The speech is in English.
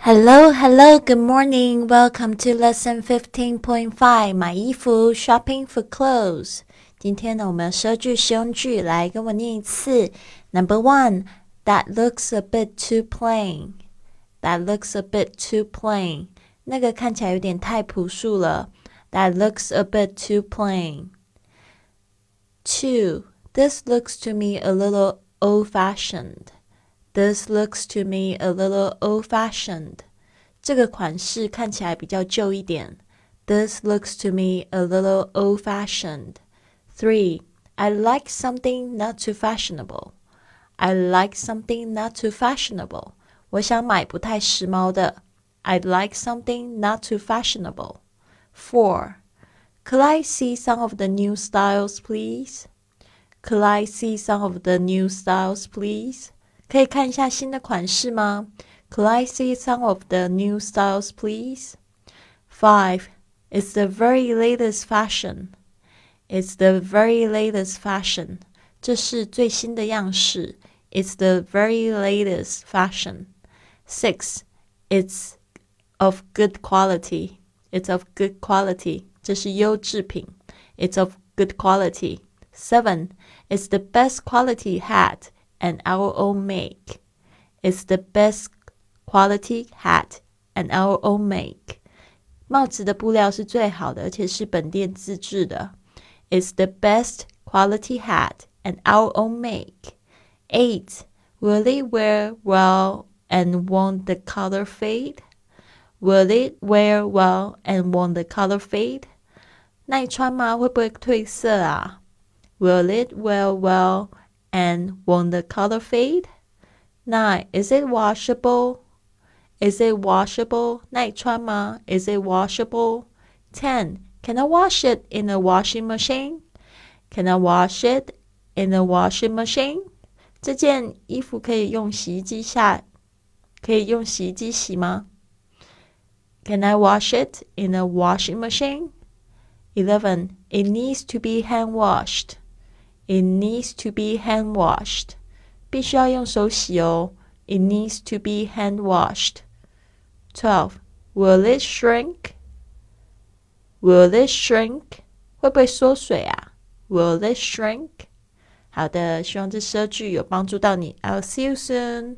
Hello, hello, good morning. Welcome to lesson fifteen point five. 买衣服 shopping for clothes. 今天呢，我们十二句实用句，来跟我念一次。Number one, that looks a bit too plain. That looks a bit too plain. 那个看起来有点太朴素了。That looks a bit too plain. Two, this looks to me a little old-fashioned. This looks to me a little old-fashioned. 这个款式看起来比较旧一点。This looks to me a little old-fashioned. Three, I like something not too fashionable. I like something not too fashionable. 我想买不太时髦的。I'd like something not too fashionable. Four, could I see some of the new styles, please? Could I see some of the new styles, please? 可以看一下新的款式吗？Could I see some of the new styles, please? Five. It's the very latest fashion. It's the very latest fashion. 这是最新的样式。It's the very latest fashion. Six. It's of good quality. It's of good quality. 这是优质品。It's of good quality. Seven. It's the best quality hat and our own make. It's the best quality hat and our own make. 帽子的布料是最好的，而且是本店自制的。It's the best quality hat and our own make. Eight. Will it wear well and won't the color fade? Will it wear well and won't the color fade? 耐穿吗？会不会褪色啊？Will it wear well and won't the color fade? 9. Is it washable? Is it washable? 耐穿吗? Is it washable? 10. Can I wash it in a washing machine? Can I wash it in a washing machine? 这件衣服可以用洗衣机下，可以用洗衣机洗吗？Can I wash it in a washing machine? 11. It needs to be hand washed. It needs to be hand washed. 必须要用手洗哦。It needs to be hand washed. Twelve. Will it shrink? Will it shrink? 会不会缩水啊？Will it shrink? 好的，希望这十二句有帮助到你。I'll see you soon.